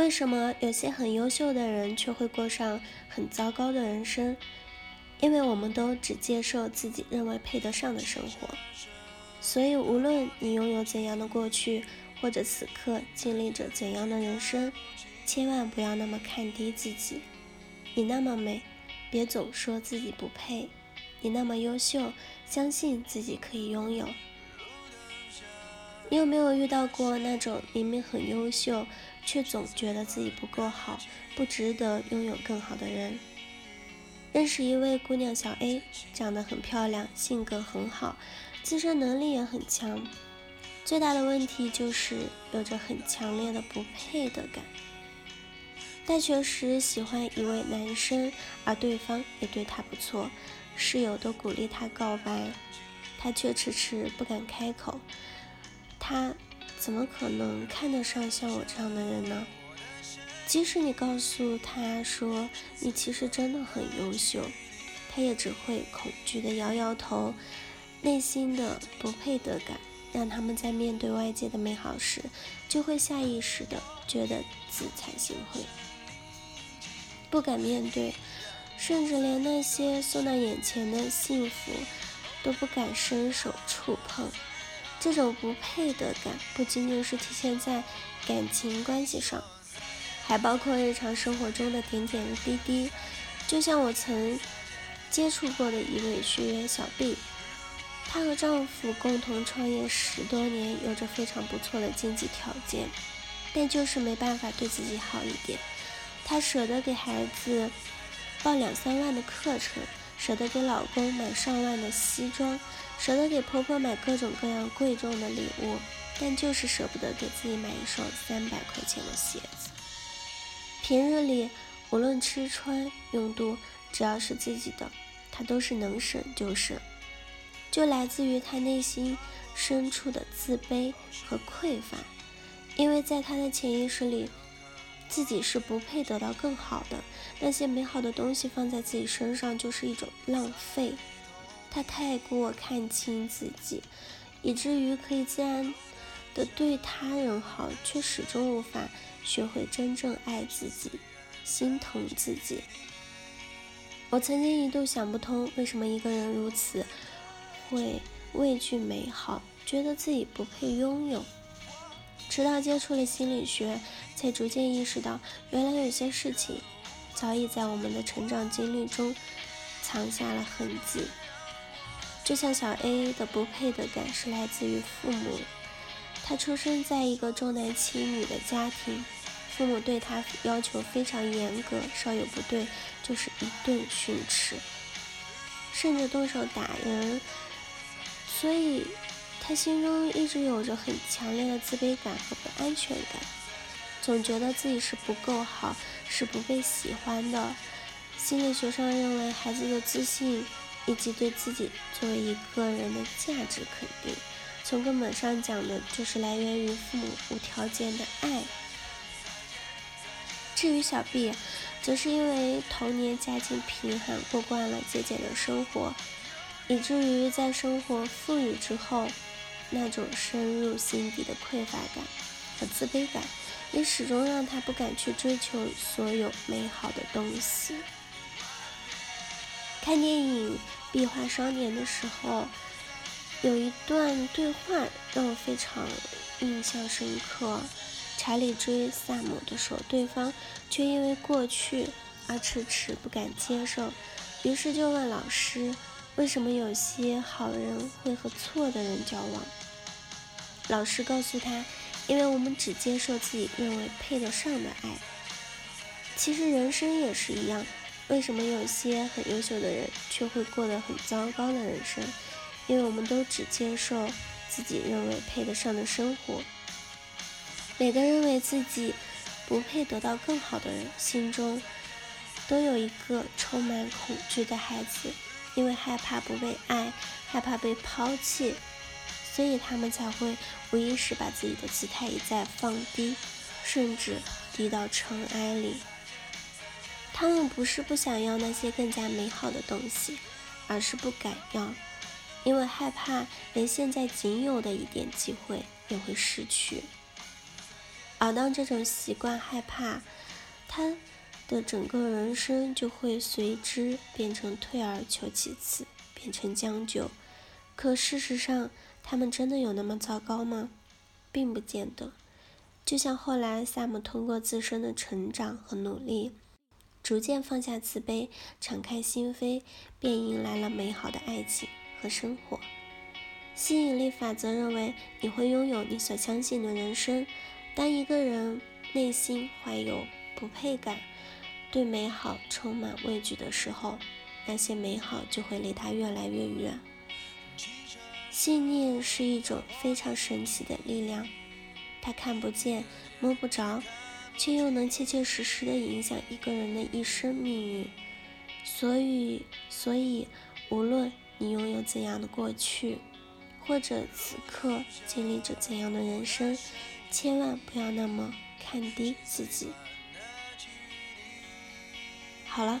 为什么有些很优秀的人却会过上很糟糕的人生？因为我们都只接受自己认为配得上的生活。所以，无论你拥有怎样的过去，或者此刻经历着怎样的人生，千万不要那么看低自己。你那么美，别总说自己不配；你那么优秀，相信自己可以拥有。你有没有遇到过那种明明很优秀，却总觉得自己不够好，不值得拥有更好的人？认识一位姑娘小 A，长得很漂亮，性格很好，自身能力也很强，最大的问题就是有着很强烈的不配的感。大学时喜欢一位男生，而对方也对她不错，室友都鼓励她告白，她却迟迟不敢开口。他怎么可能看得上像我这样的人呢？即使你告诉他说你其实真的很优秀，他也只会恐惧的摇摇头。内心的不配得感，让他们在面对外界的美好时，就会下意识的觉得自惭形秽，不敢面对，甚至连那些送到眼前的幸福都不敢伸手触碰。这种不配得感不仅仅是体现在感情关系上，还包括日常生活中的点点滴滴。就像我曾接触过的一位学员小 B，她和丈夫共同创业十多年，有着非常不错的经济条件，但就是没办法对自己好一点。她舍得给孩子报两三万的课程。舍得给老公买上万的西装，舍得给婆婆买各种各样贵重的礼物，但就是舍不得给自己买一双三百块钱的鞋子。平日里无论吃穿用度，只要是自己的，她都是能省就省，就来自于她内心深处的自卑和匮乏，因为在她的潜意识里。自己是不配得到更好的，那些美好的东西放在自己身上就是一种浪费。他太过看清自己，以至于可以自然的对他人好，却始终无法学会真正爱自己、心疼自己。我曾经一度想不通，为什么一个人如此会畏惧美好，觉得自己不配拥有。直到接触了心理学，才逐渐意识到，原来有些事情早已在我们的成长经历中藏下了痕迹。就像小 A 的不配的感是来自于父母，他出生在一个重男轻女的家庭，父母对他要求非常严格，稍有不对就是一顿训斥，甚至动手打人，所以。他心中一直有着很强烈的自卑感和不安全感，总觉得自己是不够好，是不被喜欢的。心理学上认为，孩子的自信以及对自己作为一个人的价值肯定，从根本上讲的就是来源于父母无条件的爱。至于小 B，则是因为童年家境贫寒，过惯了节俭的生活，以至于在生活富裕之后。那种深入心底的匮乏感和自卑感，也始终让他不敢去追求所有美好的东西。看电影《壁画少年》的时候，有一段对话让我非常印象深刻。查理追萨姆的时候，对方却因为过去而迟迟不敢接受，于是就问老师：“为什么有些好人会和错的人交往？”老师告诉他：“因为我们只接受自己认为配得上的爱。其实人生也是一样，为什么有些很优秀的人却会过得很糟糕的人生？因为我们都只接受自己认为配得上的生活。每个认为自己不配得到更好的人，心中都有一个充满恐惧的孩子，因为害怕不被爱，害怕被抛弃。”所以他们才会无意识把自己的姿态一再放低，甚至低到尘埃里。他们不是不想要那些更加美好的东西，而是不敢要，因为害怕连现在仅有的一点机会也会失去。而当这种习惯害怕，他的整个人生就会随之变成退而求其次，变成将就。可事实上，他们真的有那么糟糕吗？并不见得。就像后来萨姆通过自身的成长和努力，逐渐放下自卑，敞开心扉，便迎来了美好的爱情和生活。吸引力法则认为，你会拥有你所相信的人生。当一个人内心怀有不配感，对美好充满畏惧的时候，那些美好就会离他越来越远。信念是一种非常神奇的力量，它看不见、摸不着，却又能切切实实地影响一个人的一生命运。所以，所以，无论你拥有怎样的过去，或者此刻经历着怎样的人生，千万不要那么看低自己。好了，